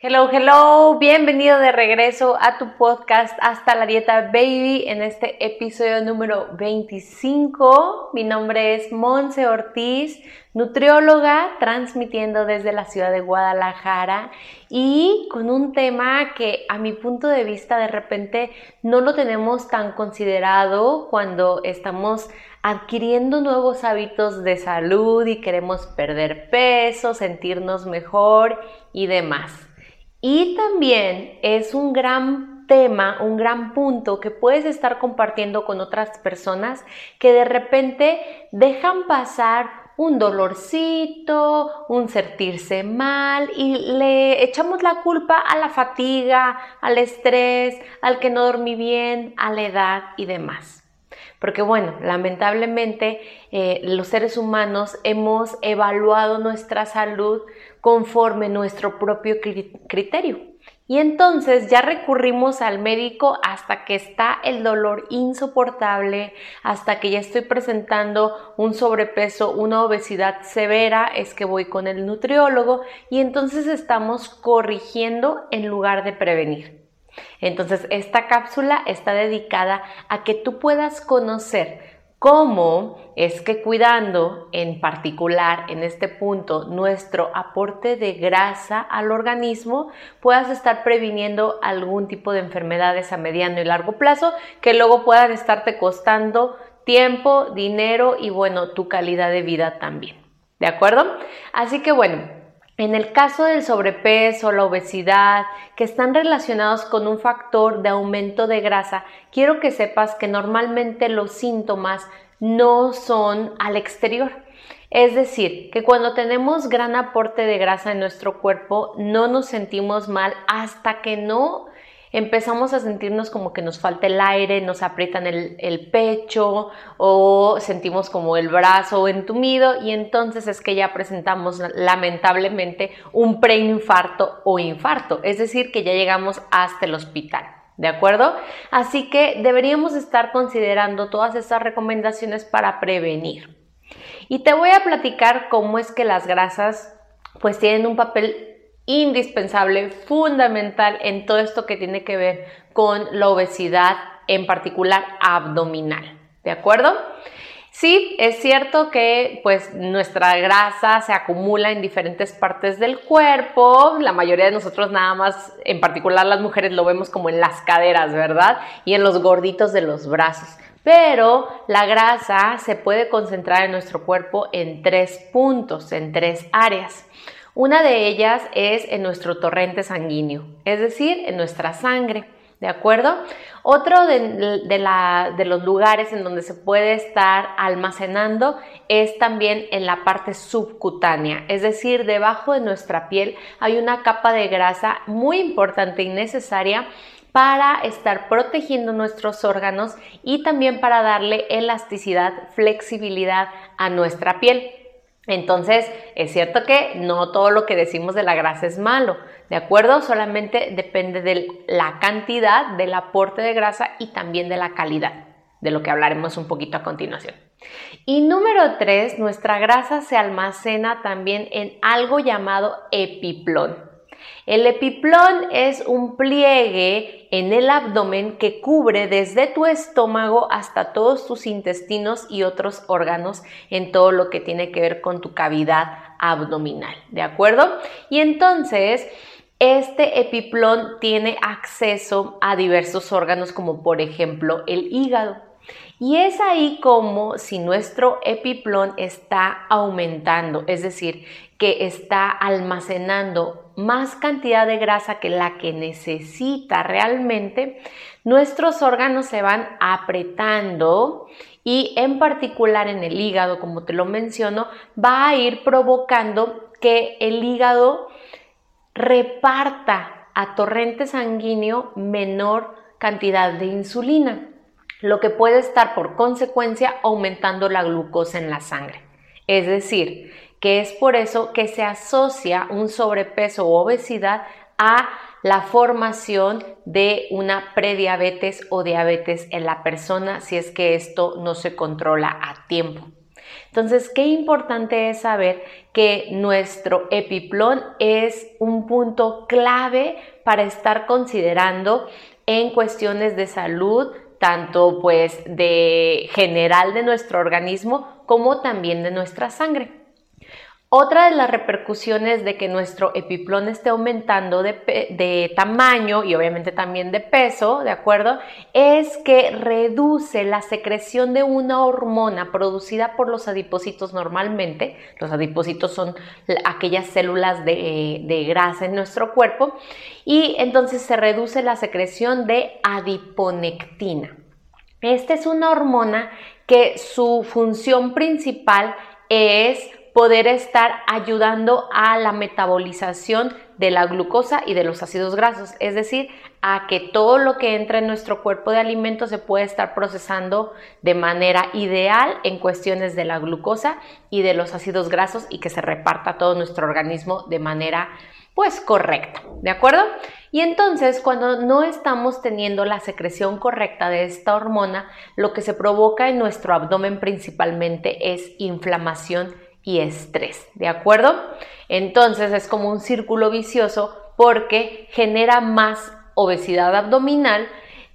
Hello, hello, bienvenido de regreso a tu podcast Hasta la Dieta Baby en este episodio número 25. Mi nombre es Monse Ortiz, nutrióloga, transmitiendo desde la ciudad de Guadalajara y con un tema que a mi punto de vista de repente no lo tenemos tan considerado cuando estamos adquiriendo nuevos hábitos de salud y queremos perder peso, sentirnos mejor y demás. Y también es un gran tema, un gran punto que puedes estar compartiendo con otras personas que de repente dejan pasar un dolorcito, un sentirse mal y le echamos la culpa a la fatiga, al estrés, al que no dormí bien, a la edad y demás. Porque bueno, lamentablemente eh, los seres humanos hemos evaluado nuestra salud conforme nuestro propio criterio. Y entonces ya recurrimos al médico hasta que está el dolor insoportable, hasta que ya estoy presentando un sobrepeso, una obesidad severa, es que voy con el nutriólogo y entonces estamos corrigiendo en lugar de prevenir. Entonces esta cápsula está dedicada a que tú puedas conocer cómo es que cuidando en particular en este punto nuestro aporte de grasa al organismo puedas estar previniendo algún tipo de enfermedades a mediano y largo plazo que luego puedan estarte costando tiempo, dinero y bueno, tu calidad de vida también. ¿De acuerdo? Así que bueno, en el caso del sobrepeso, la obesidad, que están relacionados con un factor de aumento de grasa, quiero que sepas que normalmente los síntomas no son al exterior. Es decir, que cuando tenemos gran aporte de grasa en nuestro cuerpo, no nos sentimos mal hasta que no empezamos a sentirnos como que nos falta el aire, nos aprietan el, pecho o sentimos como el brazo entumido y entonces es que ya presentamos lamentablemente un preinfarto o infarto, es decir, que ya llegamos hasta el hospital. ¿De acuerdo? Así que deberíamos estar considerando todas estas recomendaciones para prevenir. Y te voy a platicar cómo es que las grasas pues tienen un papel indispensable, fundamental en todo esto que tiene que ver con la obesidad, en particular abdominal. ¿De acuerdo? Sí, es cierto que pues nuestra grasa se acumula en diferentes partes del cuerpo, la mayoría de nosotros nada más, en particular las mujeres lo vemos como en las caderas, ¿verdad? Y en los gorditos de los brazos. Pero la grasa se puede concentrar en nuestro cuerpo en tres puntos, en tres áreas. Una de ellas es en nuestro torrente sanguíneo, es decir, en nuestra sangre. ¿De acuerdo? Otro de, los lugares en donde se puede estar almacenando es también en la parte subcutánea, es decir, debajo de nuestra piel hay una capa de grasa muy importante y necesaria para estar protegiendo nuestros órganos y también para darle elasticidad, flexibilidad a nuestra piel. Entonces, es cierto que no todo lo que decimos de la grasa es malo, ¿de acuerdo? Solamente depende de la cantidad del aporte de grasa y también de la calidad, de lo que hablaremos un poquito a continuación. Y número tres, nuestra grasa se almacena también en algo llamado epiplón. El epiplón es un pliegue en el abdomen que cubre desde tu estómago hasta todos tus intestinos y otros órganos en todo lo que tiene que ver con tu cavidad abdominal, ¿de acuerdo? Y entonces, este epiplón tiene acceso a diversos órganos como por ejemplo el hígado. Y es ahí como si nuestro epiplón está aumentando, es decir, que está almacenando más cantidad de grasa que la que necesita realmente, nuestros órganos se van apretando y en particular en el hígado, como te lo menciono, va a ir provocando que el hígado reparta a torrente sanguíneo menor cantidad de insulina. Lo que puede estar por consecuencia aumentando la glucosa en la sangre. Es decir, que es por eso que se asocia un sobrepeso u obesidad a la formación de una prediabetes o diabetes en la persona si es que esto no se controla a tiempo. Entonces, qué importante es saber que nuestro epiplón es un punto clave para estar considerando en cuestiones de salud, tanto pues de general de nuestro organismo como también de nuestra sangre. Otra de las repercusiones de que nuestro epiplón esté aumentando de, tamaño y obviamente también de peso, ¿de acuerdo? Es que reduce la secreción de una hormona producida por los adipocitos normalmente. Los adipocitos son aquellas células de, de grasa en nuestro cuerpo y entonces se reduce la secreción de adiponectina. Esta es una hormona que su función principal es poder estar ayudando a la metabolización de la glucosa y de los ácidos grasos, es decir, a que todo lo que entra en nuestro cuerpo de alimentos se puede estar procesando de manera ideal en cuestiones de la glucosa y de los ácidos grasos y que se reparta todo nuestro organismo de manera pues correcta, ¿de acuerdo? Y entonces cuando no estamos teniendo la secreción correcta de esta hormona, lo que se provoca en nuestro abdomen principalmente es inflamación y estrés, ¿de acuerdo? Entonces es como un círculo vicioso porque genera más obesidad abdominal,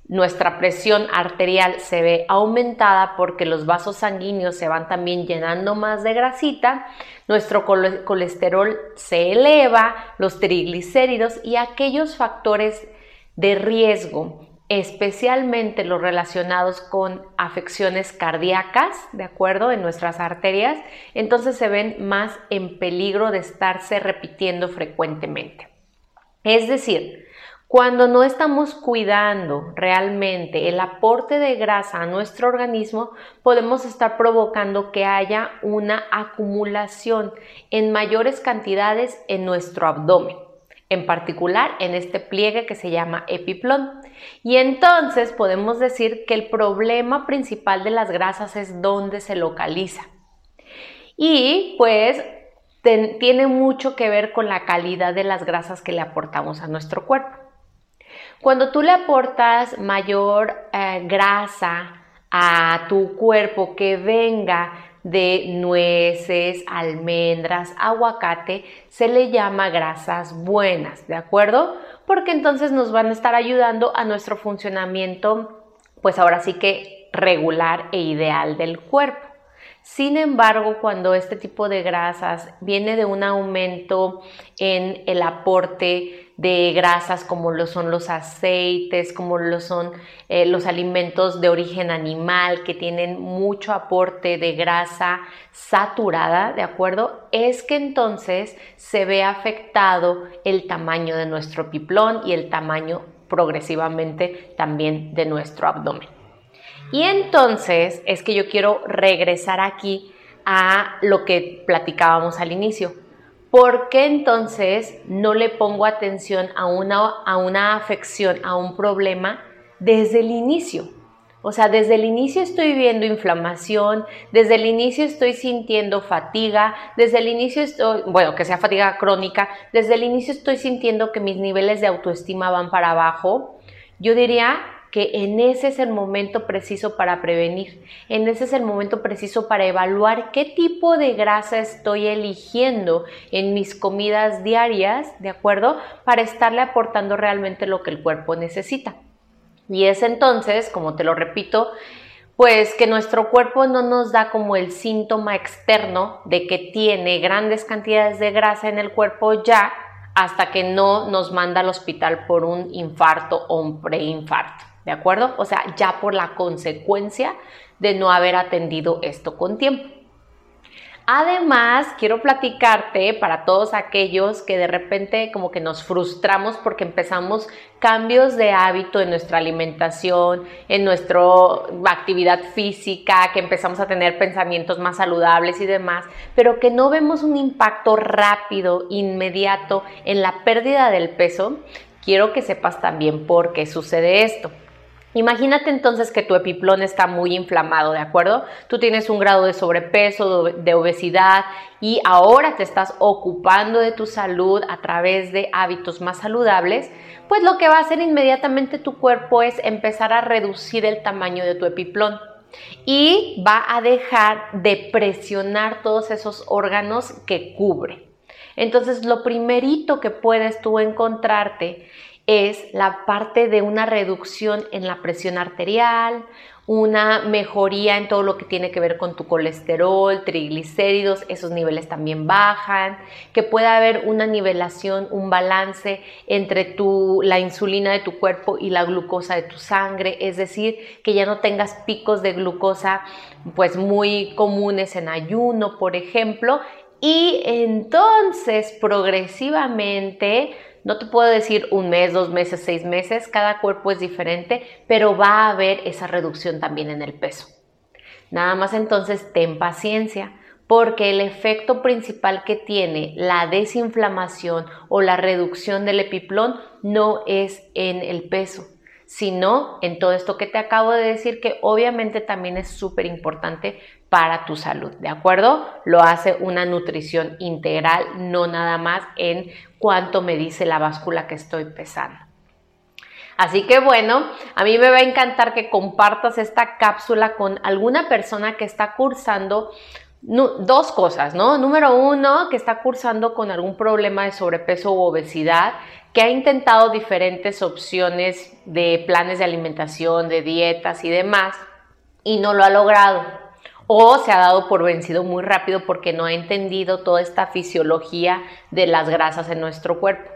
nuestra presión arterial se ve aumentada porque los vasos sanguíneos se van también llenando más de grasita, nuestro colesterol se eleva, los triglicéridos y aquellos factores de riesgo especialmente los relacionados con afecciones cardíacas, ¿de acuerdo? En nuestras arterias, entonces se ven más en peligro de estarse repitiendo frecuentemente. Es decir, cuando no estamos cuidando realmente el aporte de grasa a nuestro organismo, podemos estar provocando que haya una acumulación en mayores cantidades en nuestro abdomen en particular en este pliegue que se llama epiplón. Y entonces podemos decir que el problema principal de las grasas es dónde se localiza. Y pues tiene mucho que ver con la calidad de las grasas que le aportamos a nuestro cuerpo. Cuando tú le aportas mayor eh, grasa a tu cuerpo que venga de nueces, almendras, aguacate, se le llama grasas buenas, ¿de acuerdo? Porque entonces nos van a estar ayudando a nuestro funcionamiento, pues ahora sí que regular e ideal del cuerpo. Sin embargo, cuando este tipo de grasas viene de un aumento en el aporte de grasas como lo son los aceites, como lo son eh, los alimentos de origen animal que tienen mucho aporte de grasa saturada, ¿de acuerdo? Es que entonces se ve afectado el tamaño de nuestro piplón y el tamaño progresivamente también de nuestro abdomen. Y entonces es que yo quiero regresar aquí a lo que platicábamos al inicio. ¿Por qué entonces no le pongo atención a una, a una afección, a un problema desde el inicio? O sea, desde el inicio estoy viendo inflamación, desde el inicio estoy sintiendo fatiga, desde el inicio estoy, bueno, que sea fatiga crónica, desde el inicio estoy sintiendo que mis niveles de autoestima van para abajo. Yo diría que en ese es el momento preciso para prevenir, en ese es el momento preciso para evaluar qué tipo de grasa estoy eligiendo en mis comidas diarias, ¿de acuerdo? Para estarle aportando realmente lo que el cuerpo necesita. Y es entonces, como te lo repito, pues que nuestro cuerpo no nos da como el síntoma externo de que tiene grandes cantidades de grasa en el cuerpo ya hasta que no nos manda al hospital por un infarto o un preinfarto. ¿De acuerdo? O sea, ya por la consecuencia de no haber atendido esto con tiempo. Además, quiero platicarte para todos aquellos que de repente como que nos frustramos porque empezamos cambios de hábito en nuestra alimentación, en nuestra actividad física, que empezamos a tener pensamientos más saludables y demás, pero que no vemos un impacto rápido, inmediato en la pérdida del peso. Quiero que sepas también por qué sucede esto. Imagínate entonces que tu epiplón está muy inflamado, ¿de acuerdo? Tú tienes un grado de sobrepeso, de obesidad y ahora te estás ocupando de tu salud a través de hábitos más saludables, pues lo que va a hacer inmediatamente tu cuerpo es empezar a reducir el tamaño de tu epiplón y va a dejar de presionar todos esos órganos que cubre. Entonces, lo primerito que puedes tú encontrarte es la parte de una reducción en la presión arterial, una mejoría en todo lo que tiene que ver con tu colesterol, triglicéridos, esos niveles también bajan, que pueda haber una nivelación, un balance entre tu, la insulina de tu cuerpo y la glucosa de tu sangre, es decir, que ya no tengas picos de glucosa pues muy comunes en ayuno, por ejemplo, y entonces progresivamente no te puedo decir un mes, dos meses, seis meses, cada cuerpo es diferente, pero va a haber esa reducción también en el peso. Nada más entonces ten paciencia, porque el efecto principal que tiene la desinflamación o la reducción del epiplón no es en el peso, sino en todo esto que te acabo de decir, que obviamente también es súper importante para tu salud, ¿de acuerdo? Lo hace una nutrición integral, no nada más en cuánto me dice la báscula que estoy pesando. Así que bueno, a mí me va a encantar que compartas esta cápsula con alguna persona que está cursando dos cosas, ¿no? Número uno, que está cursando con algún problema de sobrepeso u obesidad, que ha intentado diferentes opciones de planes de alimentación, de dietas y demás, y no lo ha logrado o se ha dado por vencido muy rápido porque no ha entendido toda esta fisiología de las grasas en nuestro cuerpo.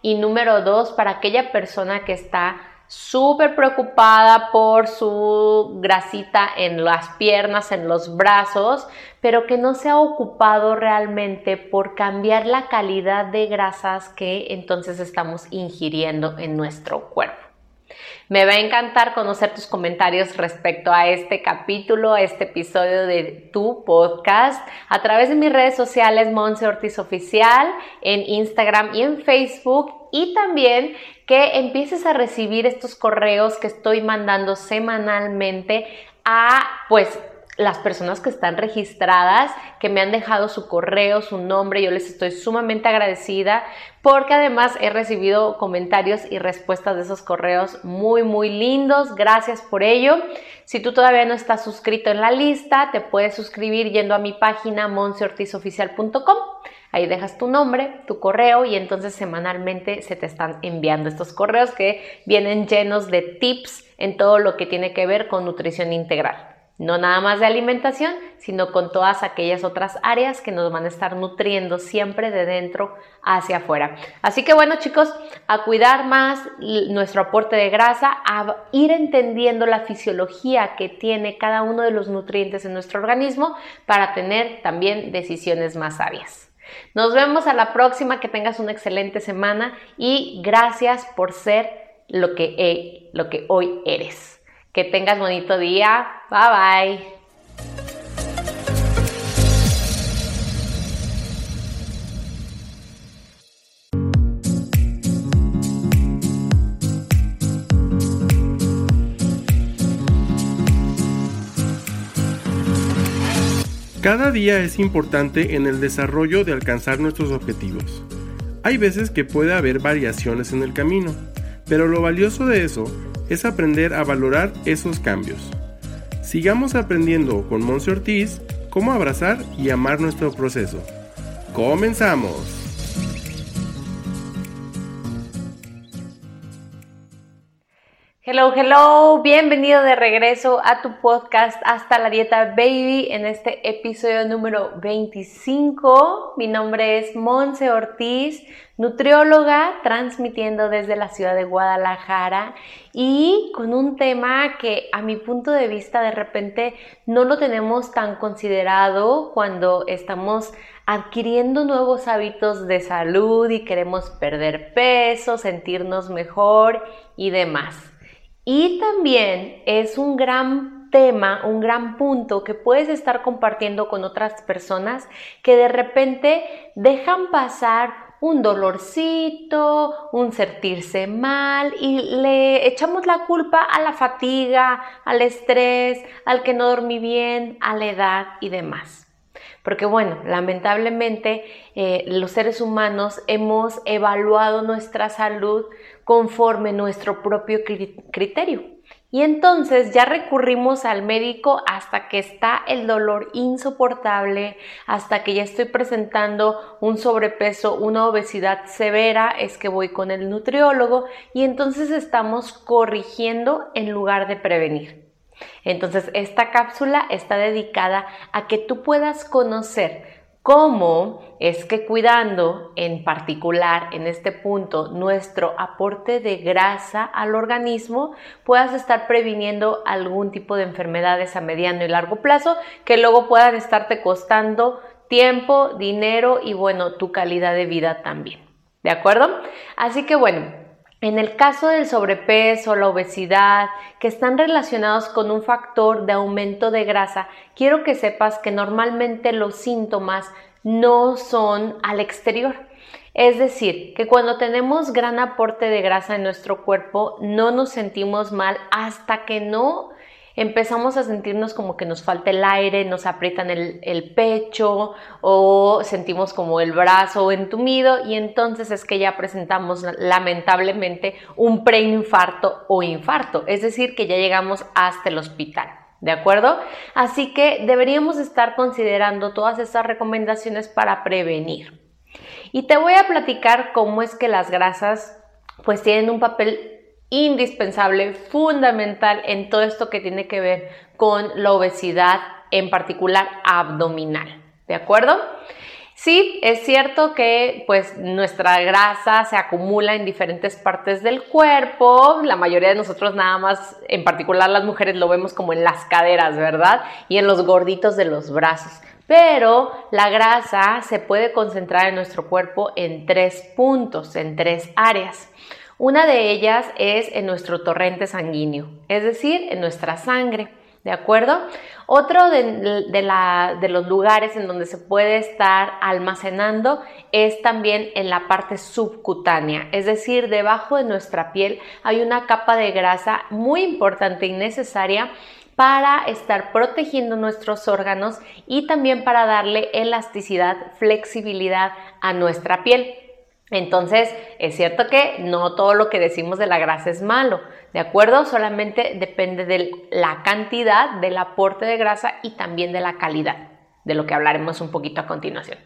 Y número dos, para aquella persona que está súper preocupada por su grasita en las piernas, en los brazos, pero que no se ha ocupado realmente por cambiar la calidad de grasas que entonces estamos ingiriendo en nuestro cuerpo. Me va a encantar conocer tus comentarios respecto a este capítulo, a este episodio de tu podcast a través de mis redes sociales Monse Ortiz Oficial en Instagram y en Facebook y también que empieces a recibir estos correos que estoy mandando semanalmente a pues las personas que están registradas, que me han dejado su correo, su nombre, yo les estoy sumamente agradecida porque además he recibido comentarios y respuestas de esos correos muy, muy lindos. Gracias por ello. Si tú todavía no estás suscrito en la lista, te puedes suscribir yendo a mi página monseortizoficial.com. Ahí dejas tu nombre, tu correo y entonces semanalmente se te están enviando estos correos que vienen llenos de tips en todo lo que tiene que ver con nutrición integral. No nada más de alimentación, sino con todas aquellas otras áreas que nos van a estar nutriendo siempre de dentro hacia afuera. Así que bueno chicos, a cuidar más nuestro aporte de grasa, a ir entendiendo la fisiología que tiene cada uno de los nutrientes en nuestro organismo para tener también decisiones más sabias. Nos vemos a la próxima, que tengas una excelente semana y gracias por ser lo que, lo que hoy eres. Que tengas bonito día. Bye bye. Cada día es importante en el desarrollo de alcanzar nuestros objetivos. Hay veces que puede haber variaciones en el camino, pero lo valioso de eso es aprender a valorar esos cambios. Sigamos aprendiendo con Monse Ortiz cómo abrazar y amar nuestro proceso. ¡Comenzamos! Hello, hello, bienvenido de regreso a tu podcast Hasta la Dieta Baby en este episodio número 25. Mi nombre es Monse Ortiz, nutrióloga, transmitiendo desde la ciudad de Guadalajara y con un tema que a mi punto de vista de repente no lo tenemos tan considerado cuando estamos adquiriendo nuevos hábitos de salud y queremos perder peso, sentirnos mejor y demás. Y también es un gran tema, un gran punto que puedes estar compartiendo con otras personas que de repente dejan pasar un dolorcito, un sentirse mal y le echamos la culpa a la fatiga, al estrés, al que no dormí bien, a la edad y demás. Porque bueno, lamentablemente eh, los seres humanos hemos evaluado nuestra salud conforme nuestro propio criterio. Y entonces ya recurrimos al médico hasta que está el dolor insoportable, hasta que ya estoy presentando un sobrepeso, una obesidad severa, es que voy con el nutriólogo y entonces estamos corrigiendo en lugar de prevenir. Entonces esta cápsula está dedicada a que tú puedas conocer cómo es que cuidando en particular en este punto nuestro aporte de grasa al organismo puedas estar previniendo algún tipo de enfermedades a mediano y largo plazo que luego puedan estarte costando tiempo, dinero y bueno, tu calidad de vida también. ¿De acuerdo? Así que bueno, en el caso del sobrepeso, la obesidad, que están relacionados con un factor de aumento de grasa, quiero que sepas que normalmente los síntomas no son al exterior. Es decir, que cuando tenemos gran aporte de grasa en nuestro cuerpo, no nos sentimos mal hasta que no empezamos a sentirnos como que nos falta el aire, nos aprietan el, pecho o sentimos como el brazo entumido y entonces es que ya presentamos lamentablemente un preinfarto o infarto, es decir, que ya llegamos hasta el hospital. ¿De acuerdo? Así que deberíamos estar considerando todas estas recomendaciones para prevenir. Y te voy a platicar cómo es que las grasas pues tienen un papel indispensable, fundamental en todo esto que tiene que ver con la obesidad, en particular abdominal. ¿De acuerdo? Sí, es cierto que pues nuestra grasa se acumula en diferentes partes del cuerpo, la mayoría de nosotros nada más, en particular las mujeres lo vemos como en las caderas, ¿verdad? Y en los gorditos de los brazos. Pero la grasa se puede concentrar en nuestro cuerpo en tres puntos, en tres áreas. Una de ellas es en nuestro torrente sanguíneo, es decir, en nuestra sangre. ¿De acuerdo? Otro de, los lugares en donde se puede estar almacenando es también en la parte subcutánea, es decir, debajo de nuestra piel hay una capa de grasa muy importante y necesaria para estar protegiendo nuestros órganos y también para darle elasticidad, flexibilidad a nuestra piel. Entonces, es cierto que no todo lo que decimos de la grasa es malo, ¿de acuerdo? Solamente depende de la cantidad del aporte de grasa y también de la calidad, de lo que hablaremos un poquito a continuación.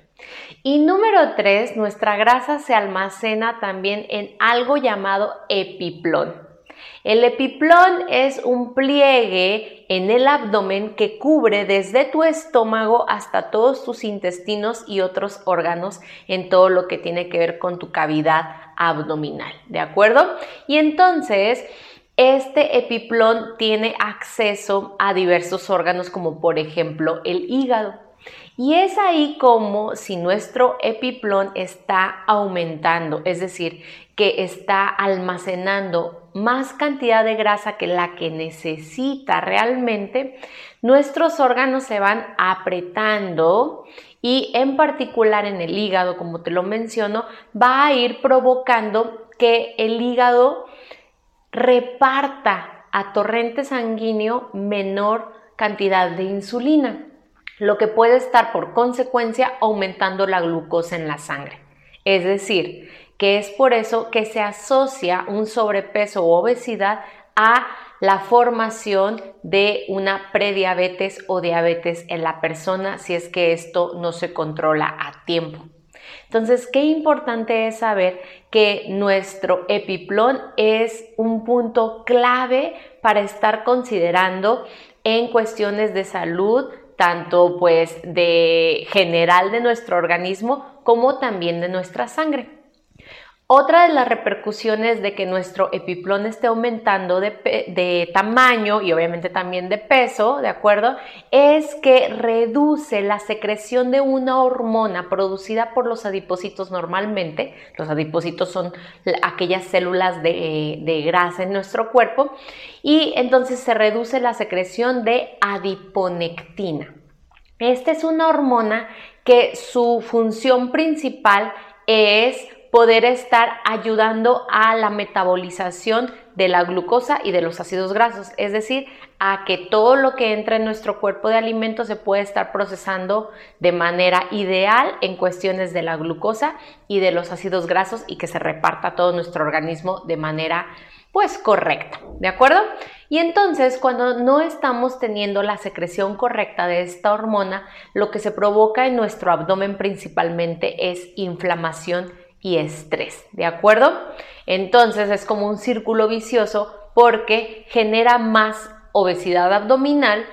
Y número tres, nuestra grasa se almacena también en algo llamado epiplón. El epiplón es un pliegue en el abdomen que cubre desde tu estómago hasta todos tus intestinos y otros órganos en todo lo que tiene que ver con tu cavidad abdominal, ¿de acuerdo? Y entonces, este epiplón tiene acceso a diversos órganos como por ejemplo el hígado. Y es ahí como si nuestro epiplón está aumentando, es decir, que está almacenando más cantidad de grasa que la que necesita realmente, nuestros órganos se van apretando y en particular en el hígado, como te lo menciono, va a ir provocando que el hígado reparta a torrente sanguíneo menor cantidad de insulina, lo que puede estar por consecuencia aumentando la glucosa en la sangre. Es decir, que es por eso que se asocia un sobrepeso u obesidad a la formación de una prediabetes o diabetes en la persona si es que esto no se controla a tiempo. Entonces, qué importante es saber que nuestro epiplón es un punto clave para estar considerando en cuestiones de salud, tanto pues de general de nuestro organismo como también de nuestra sangre. Otra de las repercusiones de que nuestro epiplón esté aumentando de, tamaño y obviamente también de peso, ¿de acuerdo? Es que reduce la secreción de una hormona producida por los adipocitos normalmente. Los adipocitos son aquellas células de, de grasa en nuestro cuerpo y entonces se reduce la secreción de adiponectina. Esta es una hormona que su función principal es poder estar ayudando a la metabolización de la glucosa y de los ácidos grasos, es decir, a que todo lo que entra en nuestro cuerpo de alimentos se puede estar procesando de manera ideal en cuestiones de la glucosa y de los ácidos grasos y que se reparta todo nuestro organismo de manera pues correcta, ¿de acuerdo? Y entonces cuando no estamos teniendo la secreción correcta de esta hormona, lo que se provoca en nuestro abdomen principalmente es inflamación y estrés, ¿de acuerdo? Entonces es como un círculo vicioso porque genera más obesidad abdominal,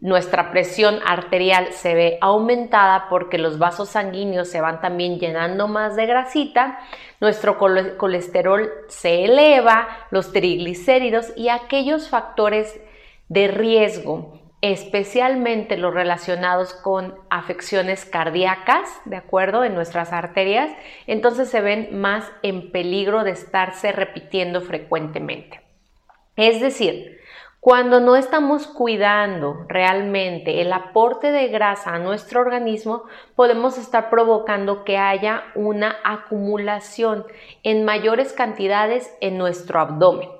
nuestra presión arterial se ve aumentada porque los vasos sanguíneos se van también llenando más de grasita, nuestro colesterol se eleva, los triglicéridos y aquellos factores de riesgo especialmente los relacionados con afecciones cardíacas, ¿de acuerdo? En nuestras arterias, entonces se ven más en peligro de estarse repitiendo frecuentemente. Es decir, cuando no estamos cuidando realmente el aporte de grasa a nuestro organismo, podemos estar provocando que haya una acumulación en mayores cantidades en nuestro abdomen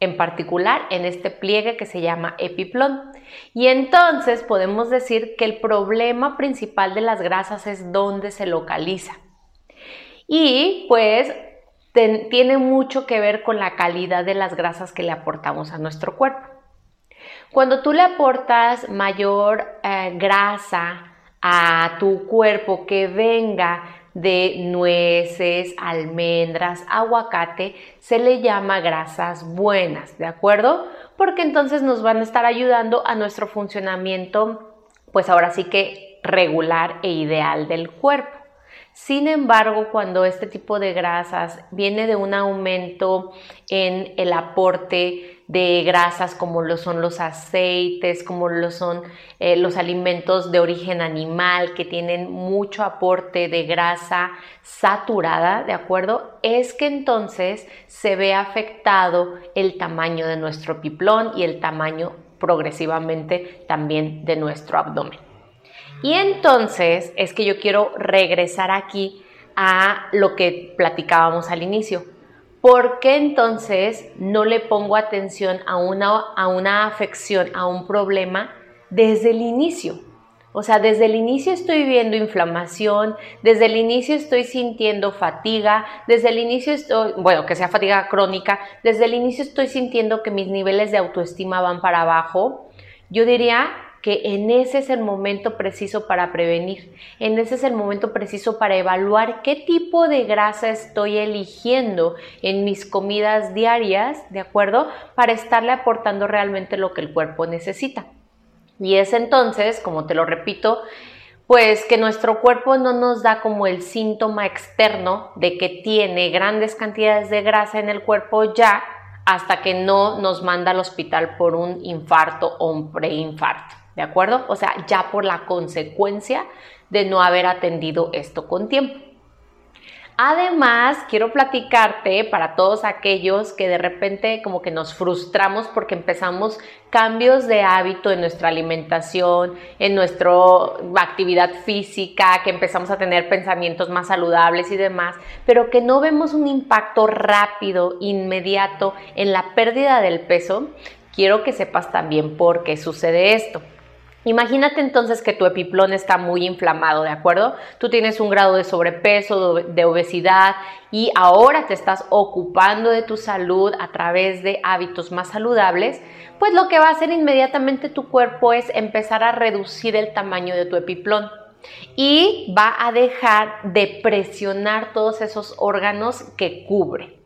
en particular en este pliegue que se llama epiplón. Y entonces podemos decir que el problema principal de las grasas es dónde se localiza. Y pues tiene mucho que ver con la calidad de las grasas que le aportamos a nuestro cuerpo. Cuando tú le aportas mayor eh, grasa a tu cuerpo que venga de nueces, almendras, aguacate, se le llama grasas buenas, ¿de acuerdo? Porque entonces nos van a estar ayudando a nuestro funcionamiento, pues ahora sí que regular e ideal del cuerpo. Sin embargo, cuando este tipo de grasas viene de un aumento en el aporte de grasas como lo son los aceites, como lo son eh, los alimentos de origen animal que tienen mucho aporte de grasa saturada, ¿de acuerdo? Es que entonces se ve afectado el tamaño de nuestro piplón y el tamaño progresivamente también de nuestro abdomen. Y entonces es que yo quiero regresar aquí a lo que platicábamos al inicio. ¿Por qué entonces no le pongo atención a una, a una afección, a un problema desde el inicio? O sea, desde el inicio estoy viendo inflamación, desde el inicio estoy sintiendo fatiga, desde el inicio estoy, bueno, que sea fatiga crónica, desde el inicio estoy sintiendo que mis niveles de autoestima van para abajo. Yo diría que en ese es el momento preciso para prevenir, en ese es el momento preciso para evaluar qué tipo de grasa estoy eligiendo en mis comidas diarias, ¿de acuerdo? Para estarle aportando realmente lo que el cuerpo necesita. Y es entonces, como te lo repito, pues que nuestro cuerpo no nos da como el síntoma externo de que tiene grandes cantidades de grasa en el cuerpo ya hasta que no nos manda al hospital por un infarto o un preinfarto. ¿De acuerdo? O sea, ya por la consecuencia de no haber atendido esto con tiempo. Además, quiero platicarte para todos aquellos que de repente como que nos frustramos porque empezamos cambios de hábito en nuestra alimentación, en nuestra actividad física, que empezamos a tener pensamientos más saludables y demás, pero que no vemos un impacto rápido, inmediato en la pérdida del peso. Quiero que sepas también por qué sucede esto. Imagínate entonces que tu epiplón está muy inflamado, ¿de acuerdo? Tú tienes un grado de sobrepeso, de obesidad y ahora te estás ocupando de tu salud a través de hábitos más saludables, pues lo que va a hacer inmediatamente tu cuerpo es empezar a reducir el tamaño de tu epiplón y va a dejar de presionar todos esos órganos que cubre.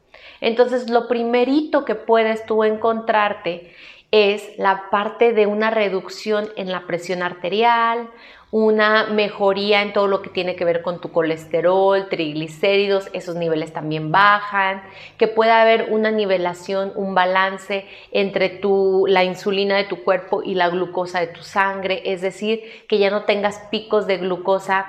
Entonces, lo primerito que puedes tú encontrarte es la parte de una reducción en la presión arterial, una mejoría en todo lo que tiene que ver con tu colesterol, triglicéridos, esos niveles también bajan, que pueda haber una nivelación, un balance entre tu, la insulina de tu cuerpo y la glucosa de tu sangre, es decir, que ya no tengas picos de glucosa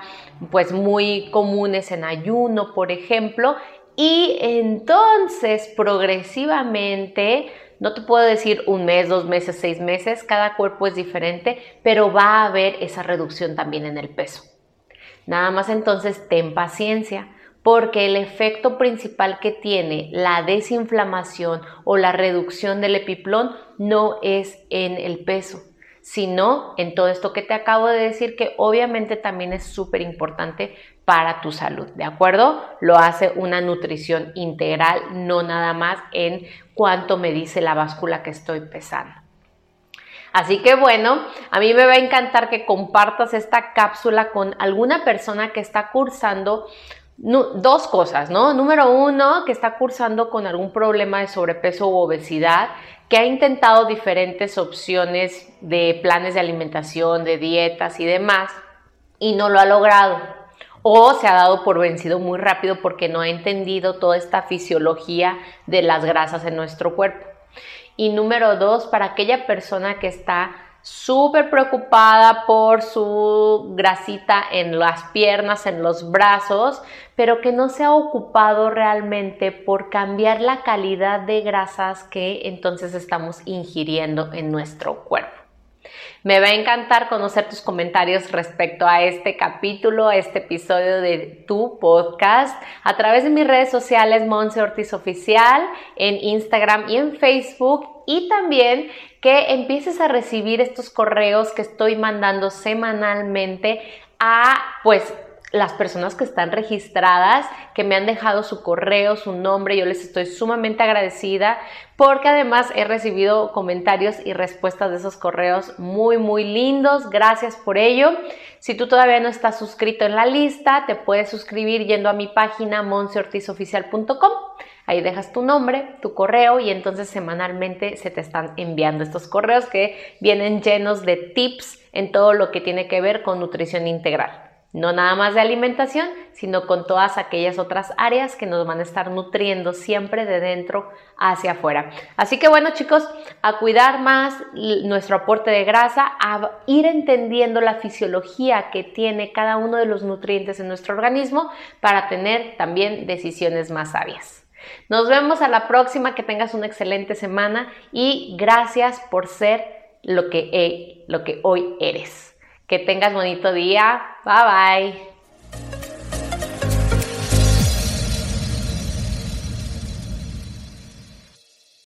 pues muy comunes en ayuno, por ejemplo, y entonces progresivamente no te puedo decir un mes, dos meses, seis meses, cada cuerpo es diferente, pero va a haber esa reducción también en el peso. Nada más entonces ten paciencia, porque el efecto principal que tiene la desinflamación o la reducción del epiplón no es en el peso, sino en todo esto que te acabo de decir que obviamente también es súper importante para tu salud, ¿de acuerdo? Lo hace una nutrición integral, no nada más en cuánto me dice la báscula que estoy pesando. Así que bueno, a mí me va a encantar que compartas esta cápsula con alguna persona que está cursando dos cosas, ¿no? Número uno, que está cursando con algún problema de sobrepeso u obesidad, que ha intentado diferentes opciones de planes de alimentación, de dietas y demás, y no lo ha logrado. O se ha dado por vencido muy rápido porque no ha entendido toda esta fisiología de las grasas en nuestro cuerpo. Y número dos, para aquella persona que está súper preocupada por su grasita en las piernas, en los brazos, pero que no se ha ocupado realmente por cambiar la calidad de grasas que entonces estamos ingiriendo en nuestro cuerpo. Me va a encantar conocer tus comentarios respecto a este capítulo, a este episodio de tu podcast a través de mis redes sociales Monse Ortiz Oficial en Instagram y en Facebook y también que empieces a recibir estos correos que estoy mandando semanalmente a pues las personas que están registradas, que me han dejado su correo, su nombre, yo les estoy sumamente agradecida porque además he recibido comentarios y respuestas de esos correos muy, muy lindos. Gracias por ello. Si tú todavía no estás suscrito en la lista, te puedes suscribir yendo a mi página monseortizoficial.com. Ahí dejas tu nombre, tu correo y entonces semanalmente se te están enviando estos correos que vienen llenos de tips en todo lo que tiene que ver con nutrición integral. No nada más de alimentación, sino con todas aquellas otras áreas que nos van a estar nutriendo siempre de dentro hacia afuera. Así que bueno chicos, a cuidar más nuestro aporte de grasa, a ir entendiendo la fisiología que tiene cada uno de los nutrientes en nuestro organismo para tener también decisiones más sabias. Nos vemos a la próxima, que tengas una excelente semana y gracias por ser lo que, lo que hoy eres. Que tengas bonito día. Bye bye.